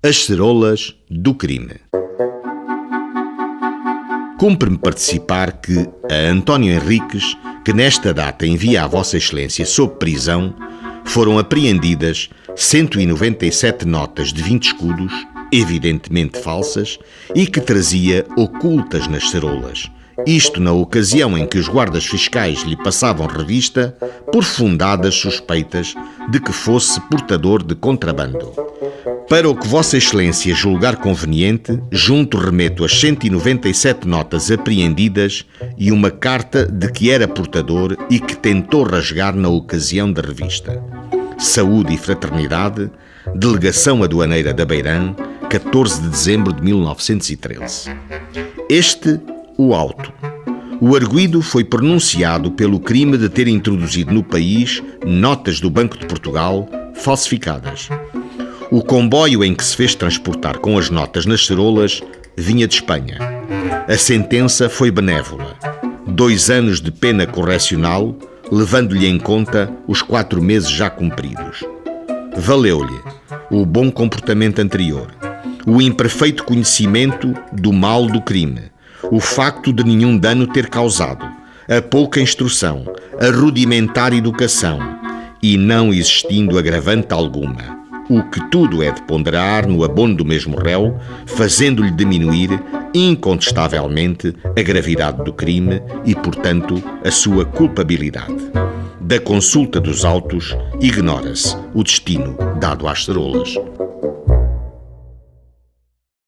As cerolas do crime. Cumpre-me participar que a António Henriques, que nesta data envia a Vossa Excelência sob prisão, foram apreendidas 197 notas de 20 escudos, evidentemente falsas, e que trazia ocultas nas cerolas. Isto na ocasião em que os guardas fiscais lhe passavam revista por fundadas suspeitas de que fosse portador de contrabando. Para o que Vossa Excelência julgar conveniente, junto remeto as 197 notas apreendidas e uma carta de que era portador e que tentou rasgar na ocasião da revista. Saúde e Fraternidade, Delegação Aduaneira da Beirã, 14 de dezembro de 1913. Este, o auto. O arguído foi pronunciado pelo crime de ter introduzido no país notas do Banco de Portugal falsificadas. O comboio em que se fez transportar com as notas nas cerolas vinha de Espanha. A sentença foi benévola. Dois anos de pena correcional, levando-lhe em conta os quatro meses já cumpridos. Valeu-lhe o bom comportamento anterior, o imperfeito conhecimento do mal do crime, o facto de nenhum dano ter causado, a pouca instrução, a rudimentar educação e não existindo agravante alguma o que tudo é de ponderar no abono do mesmo réu, fazendo-lhe diminuir incontestavelmente a gravidade do crime e, portanto, a sua culpabilidade. Da consulta dos autos, ignora-se o destino dado às cerolas.